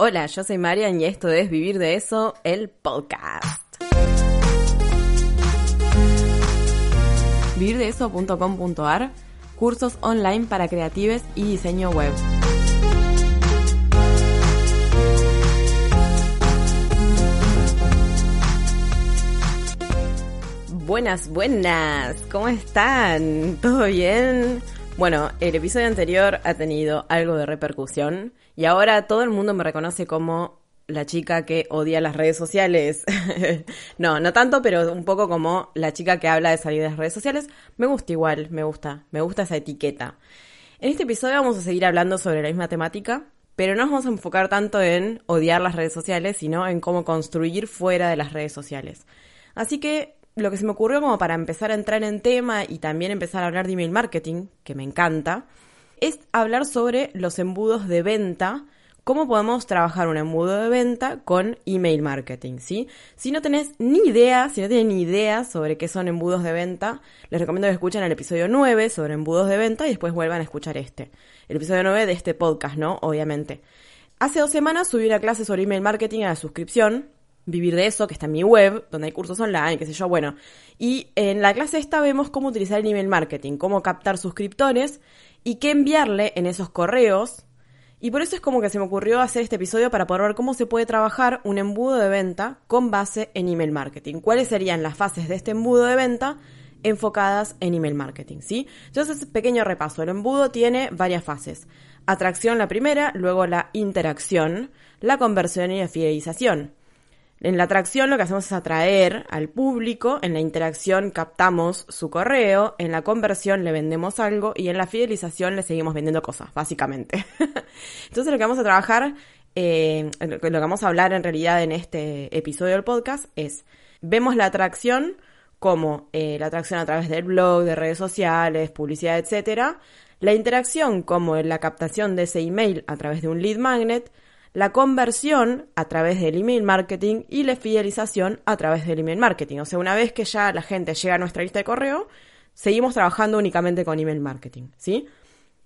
Hola, yo soy Marian y esto es Vivir de eso, el podcast. Vivirdeeso.com.ar Cursos online para creatives y diseño web. Buenas, buenas, ¿cómo están? ¿Todo bien? Bueno, el episodio anterior ha tenido algo de repercusión y ahora todo el mundo me reconoce como la chica que odia las redes sociales. no, no tanto, pero un poco como la chica que habla de salir de las redes sociales. Me gusta igual, me gusta, me gusta esa etiqueta. En este episodio vamos a seguir hablando sobre la misma temática, pero no nos vamos a enfocar tanto en odiar las redes sociales, sino en cómo construir fuera de las redes sociales. Así que lo que se me ocurrió como para empezar a entrar en tema y también empezar a hablar de email marketing, que me encanta, es hablar sobre los embudos de venta, cómo podemos trabajar un embudo de venta con email marketing, ¿sí? Si no tenés ni idea, si no tienen ni idea sobre qué son embudos de venta, les recomiendo que escuchen el episodio 9 sobre embudos de venta y después vuelvan a escuchar este. El episodio 9 de este podcast, ¿no? Obviamente. Hace dos semanas subí una clase sobre email marketing a la suscripción, vivir de eso, que está en mi web, donde hay cursos online, qué sé yo, bueno. Y en la clase esta vemos cómo utilizar el email marketing, cómo captar suscriptores y qué enviarle en esos correos. Y por eso es como que se me ocurrió hacer este episodio para poder ver cómo se puede trabajar un embudo de venta con base en email marketing. ¿Cuáles serían las fases de este embudo de venta? enfocadas en email marketing, ¿sí? Entonces, pequeño repaso. El embudo tiene varias fases. Atracción la primera, luego la interacción, la conversión y la fidelización. En la atracción lo que hacemos es atraer al público, en la interacción captamos su correo, en la conversión le vendemos algo y en la fidelización le seguimos vendiendo cosas, básicamente. Entonces lo que vamos a trabajar, eh, lo que vamos a hablar en realidad en este episodio del podcast es, vemos la atracción como eh, la atracción a través del blog, de redes sociales, publicidad, etcétera, la interacción como la captación de ese email a través de un lead magnet, la conversión a través del email marketing y la fidelización a través del email marketing. O sea, una vez que ya la gente llega a nuestra lista de correo, seguimos trabajando únicamente con email marketing, ¿sí?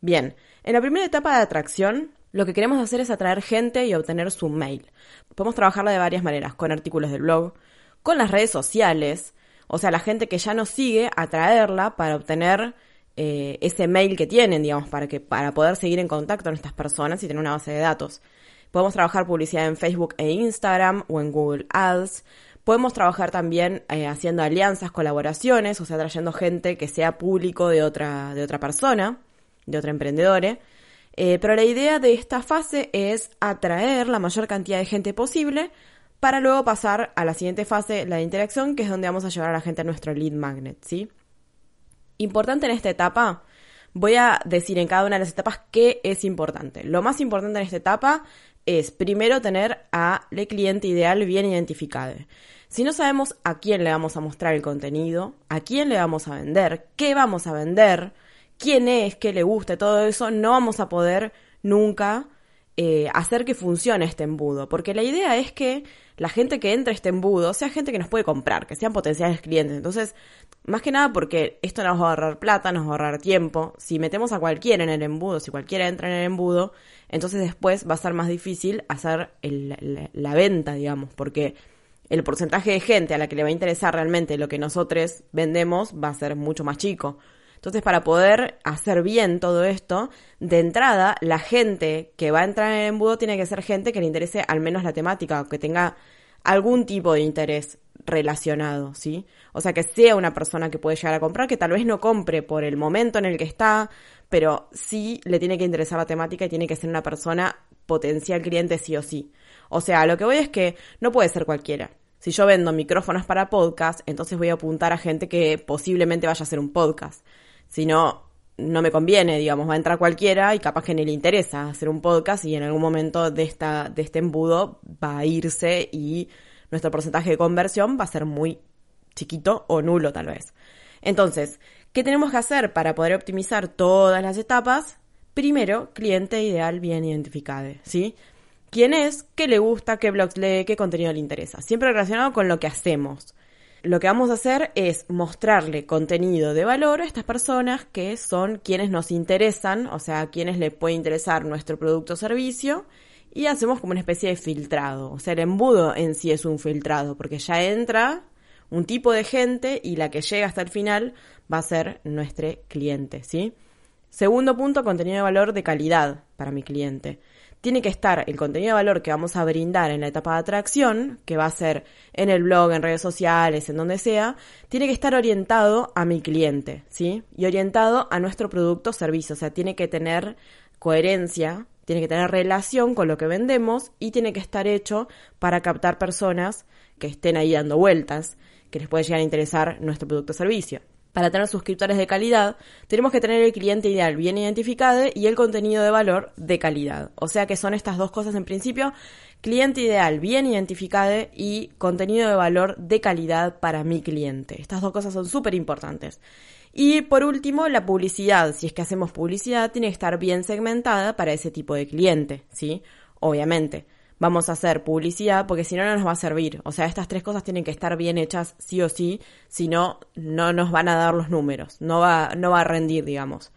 Bien, en la primera etapa de atracción, lo que queremos hacer es atraer gente y obtener su mail. Podemos trabajarla de varias maneras, con artículos del blog, con las redes sociales, o sea, la gente que ya nos sigue, atraerla para obtener eh, ese mail que tienen, digamos, para, que, para poder seguir en contacto con estas personas y tener una base de datos. Podemos trabajar publicidad en Facebook e Instagram o en Google Ads. Podemos trabajar también eh, haciendo alianzas, colaboraciones, o sea, trayendo gente que sea público de otra, de otra persona, de otra emprendedora. Eh, pero la idea de esta fase es atraer la mayor cantidad de gente posible para luego pasar a la siguiente fase, la de interacción, que es donde vamos a llevar a la gente a nuestro lead magnet, ¿sí? Importante en esta etapa, voy a decir en cada una de las etapas qué es importante. Lo más importante en esta etapa es primero tener a cliente ideal bien identificado. Si no sabemos a quién le vamos a mostrar el contenido, a quién le vamos a vender, qué vamos a vender, quién es, qué le gusta, todo eso, no vamos a poder nunca eh, hacer que funcione este embudo. Porque la idea es que la gente que entra a este embudo sea gente que nos puede comprar, que sean potenciales clientes. Entonces, más que nada porque esto nos va a ahorrar plata, nos va a ahorrar tiempo. Si metemos a cualquiera en el embudo, si cualquiera entra en el embudo, entonces después va a ser más difícil hacer la, venta, digamos, porque el porcentaje de gente a la que le va a interesar realmente lo que nosotros vendemos va a ser mucho más chico. Entonces, para poder hacer bien todo esto, de entrada, la gente que va a entrar en el embudo tiene que ser gente que le interese al menos la temática, que tenga algún tipo de interés relacionado, ¿sí? O sea, que sea una persona que puede llegar a comprar, que tal vez no compre por el momento en el que está, pero sí le tiene que interesar la temática y tiene que ser una persona potencial cliente sí o sí. O sea, lo que voy es que no puede ser cualquiera. Si yo vendo micrófonos para podcast, entonces voy a apuntar a gente que posiblemente vaya a hacer un podcast. Si no, no me conviene, digamos, va a entrar cualquiera y capaz que ni le interesa hacer un podcast y en algún momento de, esta, de este embudo va a irse y nuestro porcentaje de conversión va a ser muy chiquito o nulo tal vez. Entonces, ¿Qué tenemos que hacer para poder optimizar todas las etapas? Primero, cliente ideal bien identificado, ¿sí? ¿Quién es? ¿Qué le gusta? ¿Qué blogs lee? ¿Qué contenido le interesa? Siempre relacionado con lo que hacemos. Lo que vamos a hacer es mostrarle contenido de valor a estas personas que son quienes nos interesan, o sea, a quienes le puede interesar nuestro producto o servicio y hacemos como una especie de filtrado. O sea, el embudo en sí es un filtrado, porque ya entra un tipo de gente y la que llega hasta el final va a ser nuestro cliente, ¿sí? Segundo punto, contenido de valor de calidad para mi cliente. Tiene que estar el contenido de valor que vamos a brindar en la etapa de atracción, que va a ser en el blog, en redes sociales, en donde sea, tiene que estar orientado a mi cliente, ¿sí? Y orientado a nuestro producto o servicio, o sea, tiene que tener coherencia, tiene que tener relación con lo que vendemos y tiene que estar hecho para captar personas que estén ahí dando vueltas, que les puede llegar a interesar nuestro producto o servicio. Para tener suscriptores de calidad, tenemos que tener el cliente ideal bien identificado y el contenido de valor de calidad. O sea que son estas dos cosas en principio, cliente ideal bien identificado y contenido de valor de calidad para mi cliente. Estas dos cosas son súper importantes. Y por último, la publicidad. Si es que hacemos publicidad, tiene que estar bien segmentada para ese tipo de cliente, ¿sí? Obviamente vamos a hacer publicidad porque si no, no nos va a servir. O sea, estas tres cosas tienen que estar bien hechas sí o sí, si no, no nos van a dar los números, no va, no va a rendir, digamos.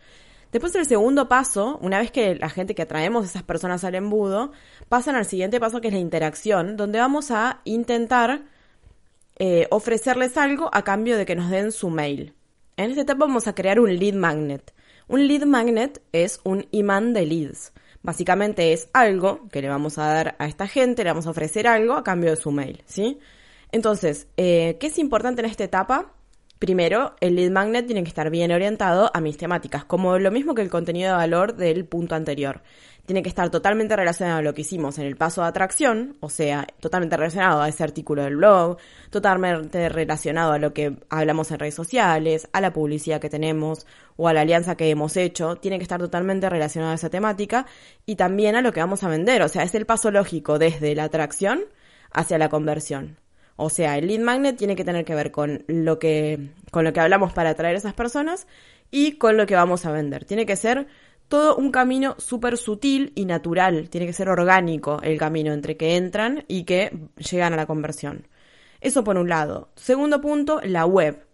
Después el segundo paso, una vez que la gente que atraemos esas personas al embudo, pasan al siguiente paso que es la interacción, donde vamos a intentar eh, ofrecerles algo a cambio de que nos den su mail. En esta etapa vamos a crear un lead magnet. Un lead magnet es un imán de leads. Básicamente es algo que le vamos a dar a esta gente, le vamos a ofrecer algo a cambio de su mail, ¿sí? Entonces, eh, ¿qué es importante en esta etapa? Primero, el lead magnet tiene que estar bien orientado a mis temáticas, como lo mismo que el contenido de valor del punto anterior tiene que estar totalmente relacionado a lo que hicimos en el paso de atracción, o sea, totalmente relacionado a ese artículo del blog, totalmente relacionado a lo que hablamos en redes sociales, a la publicidad que tenemos o a la alianza que hemos hecho, tiene que estar totalmente relacionado a esa temática y también a lo que vamos a vender, o sea, es el paso lógico desde la atracción hacia la conversión. O sea, el lead magnet tiene que tener que ver con lo que, con lo que hablamos para atraer a esas personas y con lo que vamos a vender. Tiene que ser todo un camino súper sutil y natural. Tiene que ser orgánico el camino entre que entran y que llegan a la conversión. Eso por un lado. Segundo punto, la web.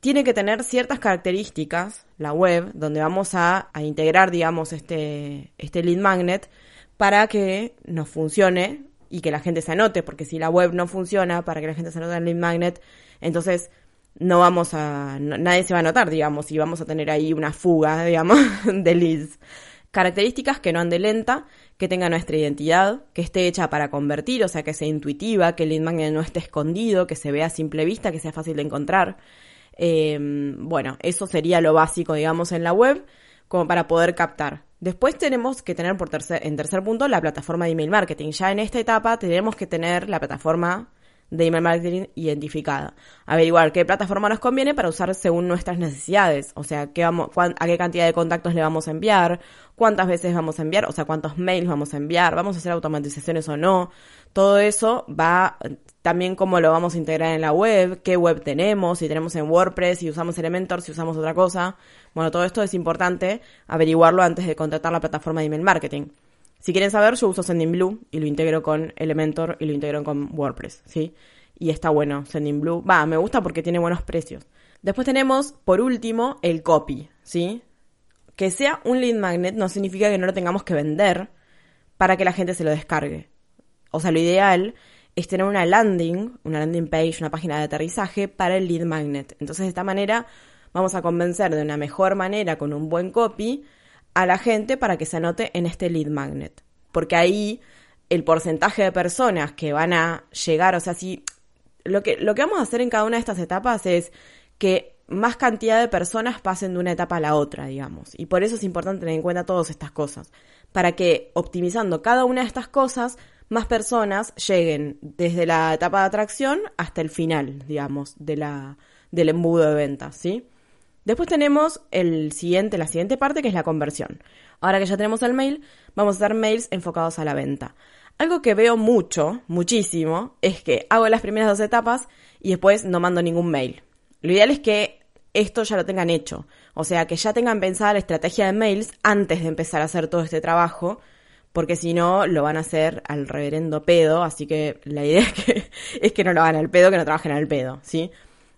Tiene que tener ciertas características, la web, donde vamos a, integrar, digamos, este, este lead magnet para que nos funcione y que la gente se anote, porque si la web no funciona para que la gente se anote en lead magnet, entonces no vamos a, nadie se va a notar, digamos, y vamos a tener ahí una fuga, digamos, de leads. Características que no ande lenta, que tenga nuestra identidad, que esté hecha para convertir, o sea, que sea intuitiva, que el lead magnet no esté escondido, que se vea a simple vista, que sea fácil de encontrar. Em, bueno, eso sería lo básico, digamos, en la web, como para poder captar. Después tenemos que tener por tercer, en tercer punto la plataforma de email marketing. Ya en esta etapa tenemos que tener la plataforma de email marketing identificada. Averiguar qué plataforma nos conviene para usar según nuestras necesidades. O sea, qué vamos, a qué cantidad de contactos le vamos a enviar, cuántas veces vamos a enviar, o sea, cuántos mails vamos a enviar, vamos a hacer automatizaciones o no. Todo eso va también cómo lo vamos a integrar en la web, qué web tenemos, si tenemos en WordPress, si usamos Elementor, si usamos otra cosa. Bueno, todo esto es importante averiguarlo antes de contratar la plataforma de email marketing. Si quieren saber, yo uso Sendinblue y lo integro con Elementor y lo integro con WordPress, ¿sí? Y está bueno, Sendinblue. Va, me gusta porque tiene buenos precios. Después tenemos, por último, el copy, ¿sí? Que sea un lead magnet no significa que no lo tengamos que vender para que la gente se lo descargue. O sea, lo ideal es tener una landing, una landing page, una página de aterrizaje para el lead magnet. Entonces, de esta manera vamos a convencer de una mejor manera con un buen copy a la gente para que se anote en este lead magnet. Porque ahí el porcentaje de personas que van a llegar, o sea, si lo que, lo que vamos a hacer en cada una de estas etapas es que más cantidad de personas pasen de una etapa a la otra, digamos. Y por eso es importante tener en cuenta todas estas cosas. Para que optimizando cada una de estas cosas, más personas lleguen desde la etapa de atracción hasta el final, digamos, de la, del embudo de ventas, ¿sí? Después tenemos el siguiente, la siguiente parte que es la conversión. Ahora que ya tenemos el mail, vamos a hacer mails enfocados a la venta. Algo que veo mucho, muchísimo, es que hago las primeras dos etapas y después no mando ningún mail. Lo ideal es que esto ya lo tengan hecho. O sea, que ya tengan pensada la estrategia de mails antes de empezar a hacer todo este trabajo, porque si no, lo van a hacer al reverendo pedo. Así que la idea es que, es que no lo hagan al pedo, que no trabajen al pedo, ¿sí?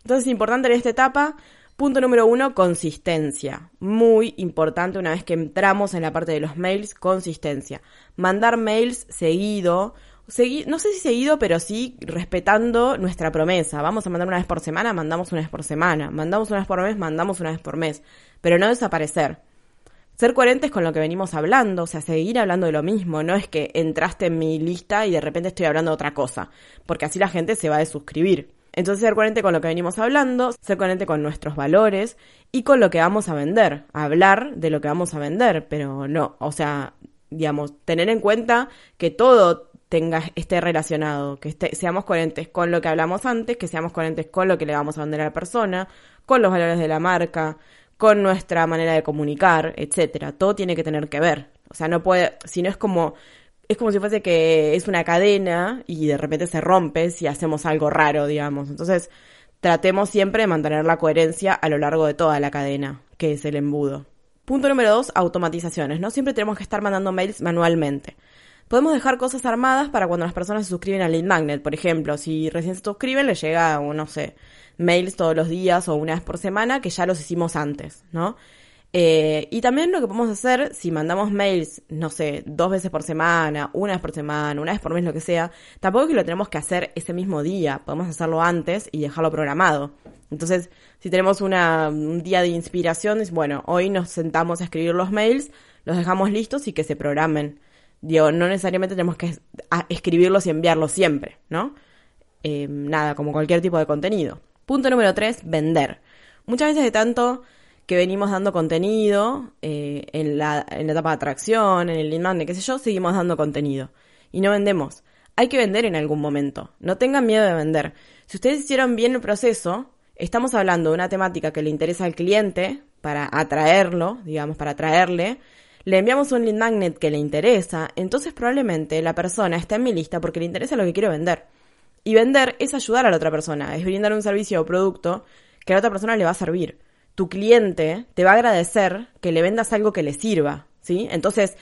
Entonces es importante en esta etapa Punto número uno, consistencia. Muy importante una vez que entramos en la parte de los mails, consistencia. Mandar mails seguido, no sé si seguido, pero sí respetando nuestra promesa. Vamos a mandar una vez por semana, mandamos una vez por semana. Mandamos una vez por mes, mandamos una vez por mes. Pero no desaparecer. Ser coherentes con lo que venimos hablando, o sea, seguir hablando de lo mismo. No es que entraste en mi lista y de repente estoy hablando de otra cosa, porque así la gente se va a suscribir. Entonces ser coherente con lo que venimos hablando, ser coherente con nuestros valores y con lo que vamos a vender. Hablar de lo que vamos a vender, pero no, o sea, digamos, tener en cuenta que todo tenga, esté relacionado, que seamos coherentes con lo que hablamos antes, que seamos coherentes con lo que le vamos a vender a la persona, con los valores de la marca, con nuestra manera de comunicar, etcétera. Todo tiene que tener que ver. O sea, no puede, si no es como es como si fuese que es una cadena y de repente se rompe si hacemos algo raro, digamos. Entonces, tratemos siempre de mantener la coherencia a lo largo de toda la cadena, que es el embudo. Punto número dos, automatizaciones. No siempre tenemos que estar mandando mails manualmente. Podemos dejar cosas armadas para cuando las personas se suscriben al lead magnet. Por ejemplo, si recién se suscriben, les llega, no sé, mails todos los días o una vez por semana que ya los hicimos antes, ¿no? Eh, y también lo que podemos hacer, si mandamos mails, no sé, dos veces por semana, una vez por semana, una vez por mes, lo que sea, tampoco es que lo tenemos que hacer ese mismo día, podemos hacerlo antes y dejarlo programado. Entonces, si tenemos una, un día de inspiración, es bueno, hoy nos sentamos a escribir los mails, los dejamos listos y que se programen. Digo, no necesariamente tenemos que escribirlos y enviarlos siempre, ¿no? Eh, nada, como cualquier tipo de contenido. Punto número tres, vender. Muchas veces de tanto que venimos dando contenido eh, en, la, en la etapa de atracción, en el lead qué sé yo, seguimos dando contenido. Y no vendemos. Hay que vender en algún momento. No tengan miedo de vender. Si ustedes hicieron bien el proceso, estamos hablando de una temática que le interesa al cliente para atraerlo, digamos, para atraerle. Le enviamos un lead magnet que le interesa, entonces probablemente la persona está en mi lista porque le interesa lo que quiero vender. Y vender es ayudar a la otra persona, es brindar un servicio o producto que a la otra persona le va a servir tu cliente te va a agradecer que le vendas algo que le sirva, ¿sí? Entonces,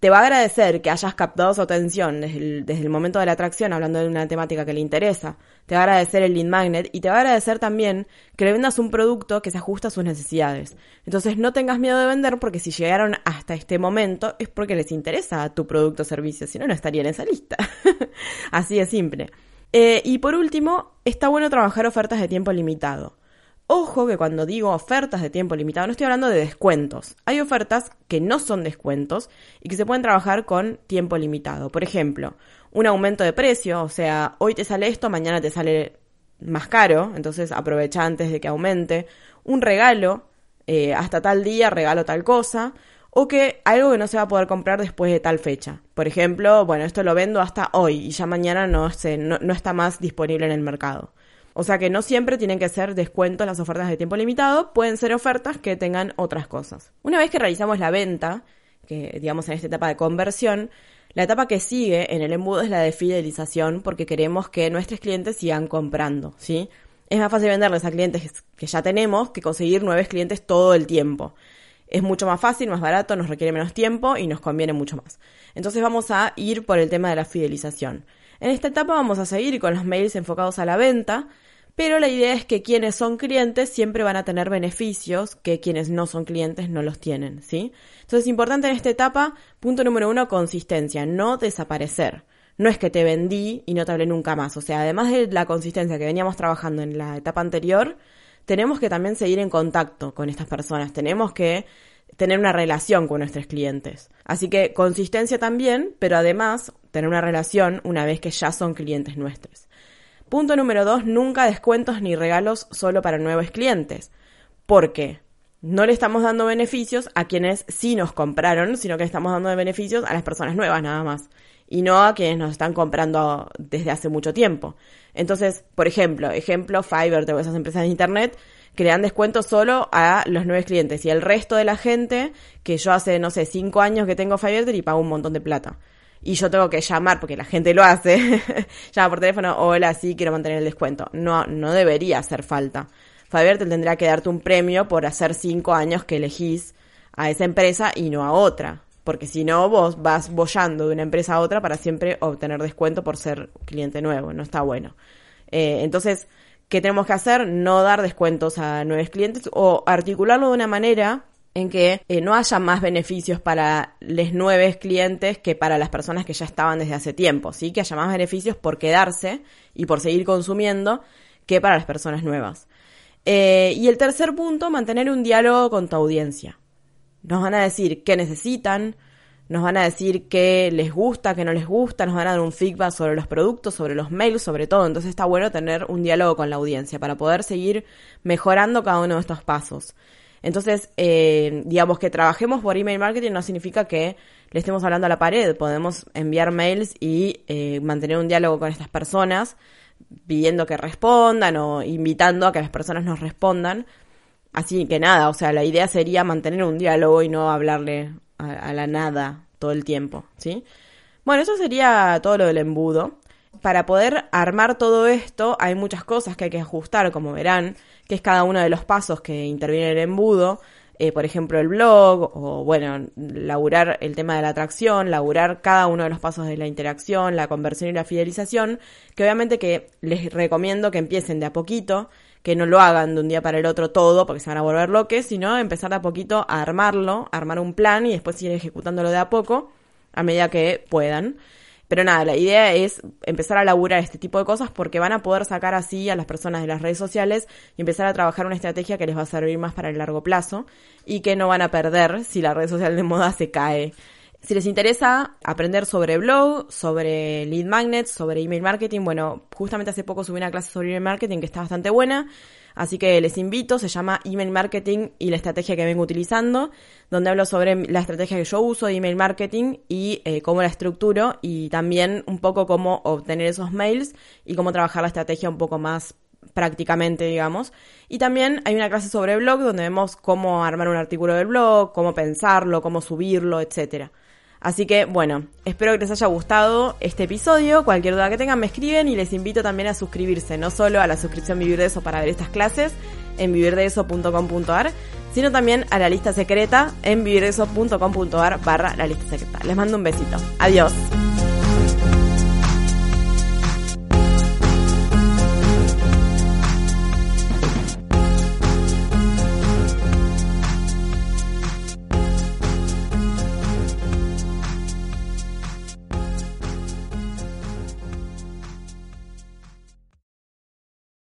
te va a agradecer que hayas captado su atención desde el, momento de la atracción, hablando de una temática que le interesa. Te va a agradecer el lead magnet y te va a agradecer también que le vendas un producto que se ajusta a sus necesidades. Entonces, no tengas miedo de vender porque si llegaron hasta este momento es porque les interesa tu producto o servicio, si no, no estarían en esa lista. Así de simple. Eh, y por último, está bueno trabajar ofertas de tiempo limitado. Ojo que cuando digo ofertas de tiempo limitado no estoy hablando de descuentos. Hay ofertas que no son descuentos y que se pueden trabajar con tiempo limitado. Por ejemplo, un aumento de precio, o sea, hoy te sale esto, mañana te sale más caro, entonces aprovecha antes de que aumente. Un regalo, eh, hasta tal día regalo tal cosa. O que algo que no se va a poder comprar después de tal fecha. Por ejemplo, bueno, esto lo vendo hasta hoy y ya mañana no, no, no está más disponible en el mercado. O sea que no siempre tienen que ser descuentos las ofertas de tiempo limitado, pueden ser ofertas que tengan otras cosas. Una vez que realizamos la venta, que digamos en esta etapa de conversión, la etapa que sigue en el embudo es la de fidelización porque queremos que nuestros clientes sigan comprando, ¿sí? Es más fácil venderles a clientes que ya tenemos que conseguir nuevos clientes todo el tiempo. Es mucho más fácil, más barato, nos requiere menos tiempo y nos conviene mucho más. Entonces vamos a ir por el tema de la fidelización. En esta etapa vamos a seguir con los mails enfocados a la venta, pero la idea es que quienes son clientes siempre van a tener beneficios que quienes no son clientes no los tienen, ¿sí? Entonces, importante en esta etapa, punto número uno, consistencia, no desaparecer. No es que te vendí y no te hablé nunca más. O sea, además de la consistencia que veníamos trabajando en la etapa anterior, tenemos que también seguir en contacto con estas personas. Tenemos que tener una relación con nuestros clientes. Así que consistencia también, pero además tener una relación una vez que ya son clientes nuestros. Punto número dos, nunca descuentos ni regalos solo para nuevos clientes. Porque no le estamos dando beneficios a quienes sí nos compraron, sino que estamos dando beneficios a las personas nuevas nada más. Y no a quienes nos están comprando desde hace mucho tiempo. Entonces, por ejemplo, ejemplo Fiverr de esas empresas de internet que le dan descuentos solo a los nuevos clientes y el resto de la gente que yo hace, no sé, cinco años que tengo Fiverr y pago un montón de plata y yo tengo que llamar, porque la gente lo hace, llama por teléfono, hola, sí, quiero mantener el descuento. No, no debería hacer falta. Faber te tendrá que darte un premio por hacer cinco años que elegís a esa empresa y no a otra. Porque si no, vos vas bollando de una empresa a otra para siempre obtener descuento por ser cliente nuevo. No está bueno. Eh, entonces, ¿Qué tenemos que hacer? No dar descuentos a nuevos clientes o articularlo de una manera en que eh, no haya más beneficios para los nuevos clientes que para las personas que ya estaban desde hace tiempo, ¿sí? Que haya más beneficios por quedarse y por seguir consumiendo que para las personas nuevas. Eh, y el tercer punto, mantener un diálogo con tu audiencia. Nos van a decir qué necesitan, nos van a decir qué les gusta, qué no les gusta, nos van a dar un feedback sobre los productos, sobre los mails, sobre todo. Entonces está bueno tener un diálogo con la audiencia para poder seguir mejorando cada uno de estos pasos. Entonces, eh, digamos que trabajemos por email marketing no significa que le estemos hablando a la pared. Podemos enviar mails y eh, mantener un diálogo con estas personas, pidiendo que respondan o invitando a que las personas nos respondan. Así que nada, o sea, la idea sería mantener un diálogo y no hablarle a, la nada todo el tiempo, ¿sí? Bueno, eso sería todo lo del embudo. Para poder armar todo esto hay muchas cosas que hay que ajustar, como verán que es cada uno de los pasos que interviene el embudo. Eh, por ejemplo, el blog, o bueno, laburar el tema de la atracción, laburar cada uno de los pasos de la interacción, la conversión y la fidelización, que obviamente que les recomiendo que empiecen de a poquito, que no lo hagan de un día para el otro todo, porque se van a volver loques, sino empezar de a poquito a armarlo, armar un plan y después ir ejecutándolo de a poco, a medida que puedan. Pero nada, la idea es empezar a laburar este tipo de cosas porque van a poder sacar así a las personas de las redes sociales y empezar a trabajar una estrategia que les va a servir más para el largo plazo y que no van a perder si la red social de moda se cae. Si les interesa aprender sobre blog, sobre lead magnets, sobre email marketing, bueno, justamente hace poco subí una clase sobre email marketing que está bastante buena. Así que les invito, se llama Email Marketing y la estrategia que vengo utilizando, donde hablo sobre la estrategia que yo uso de email marketing y eh, cómo la estructuro y también un poco cómo obtener esos mails y cómo trabajar la estrategia un poco más prácticamente, digamos. Y también hay una clase sobre blog donde vemos cómo armar un artículo del blog, cómo pensarlo, cómo subirlo, etcétera. Así que bueno, espero que les haya gustado este episodio. Cualquier duda que tengan me escriben y les invito también a suscribirse, no solo a la suscripción Vivir de Eso para ver estas clases en vivirdeeso.com.ar, sino también a la lista secreta en vivirdeeso.com.ar barra la lista secreta. Les mando un besito. Adiós.